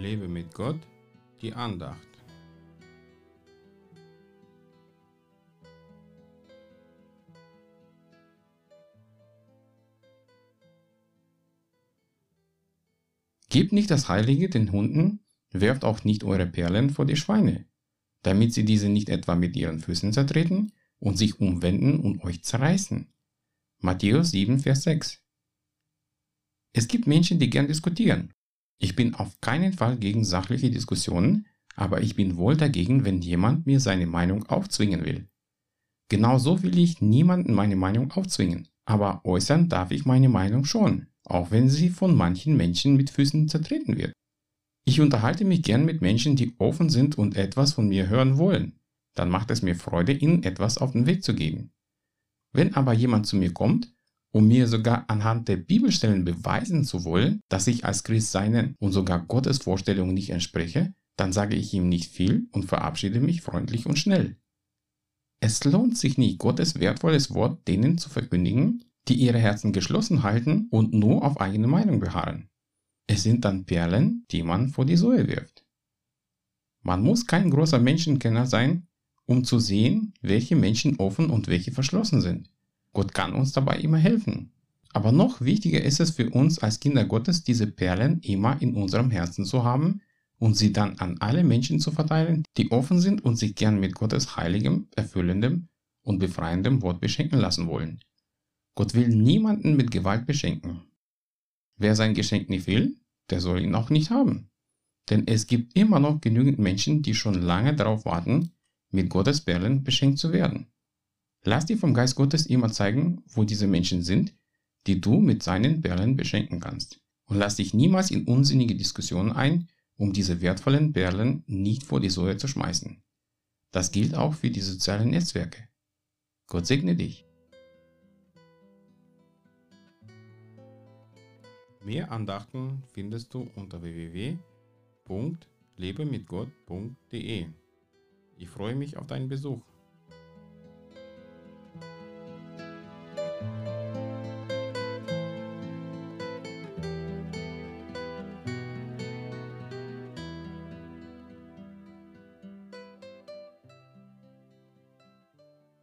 Lebe mit Gott, die Andacht. Gebt nicht das Heilige den Hunden, werft auch nicht eure Perlen vor die Schweine, damit sie diese nicht etwa mit ihren Füßen zertreten und sich umwenden und euch zerreißen. Matthäus 7, Vers 6. Es gibt Menschen, die gern diskutieren. Ich bin auf keinen Fall gegen sachliche Diskussionen, aber ich bin wohl dagegen, wenn jemand mir seine Meinung aufzwingen will. Genauso will ich niemanden meine Meinung aufzwingen, aber äußern darf ich meine Meinung schon auch wenn sie von manchen Menschen mit Füßen zertreten wird. Ich unterhalte mich gern mit Menschen, die offen sind und etwas von mir hören wollen. Dann macht es mir Freude, ihnen etwas auf den Weg zu geben. Wenn aber jemand zu mir kommt, um mir sogar anhand der Bibelstellen beweisen zu wollen, dass ich als Christ seinen und sogar Gottes Vorstellungen nicht entspreche, dann sage ich ihm nicht viel und verabschiede mich freundlich und schnell. Es lohnt sich nicht, Gottes wertvolles Wort denen zu verkündigen, die ihre Herzen geschlossen halten und nur auf eigene Meinung beharren. Es sind dann Perlen, die man vor die Säue wirft. Man muss kein großer Menschenkenner sein, um zu sehen, welche Menschen offen und welche verschlossen sind. Gott kann uns dabei immer helfen. Aber noch wichtiger ist es für uns als Kinder Gottes, diese Perlen immer in unserem Herzen zu haben und sie dann an alle Menschen zu verteilen, die offen sind und sich gern mit Gottes heiligem, erfüllendem und befreiendem Wort beschenken lassen wollen. Gott will niemanden mit Gewalt beschenken. Wer sein Geschenk nicht will, der soll ihn auch nicht haben. Denn es gibt immer noch genügend Menschen, die schon lange darauf warten, mit Gottes Perlen beschenkt zu werden. Lass dir vom Geist Gottes immer zeigen, wo diese Menschen sind, die du mit seinen Perlen beschenken kannst. Und lass dich niemals in unsinnige Diskussionen ein, um diese wertvollen Perlen nicht vor die Säue zu schmeißen. Das gilt auch für die sozialen Netzwerke. Gott segne dich. Mehr Andachten findest du unter www.lebemitgott.de. Ich freue mich auf deinen Besuch.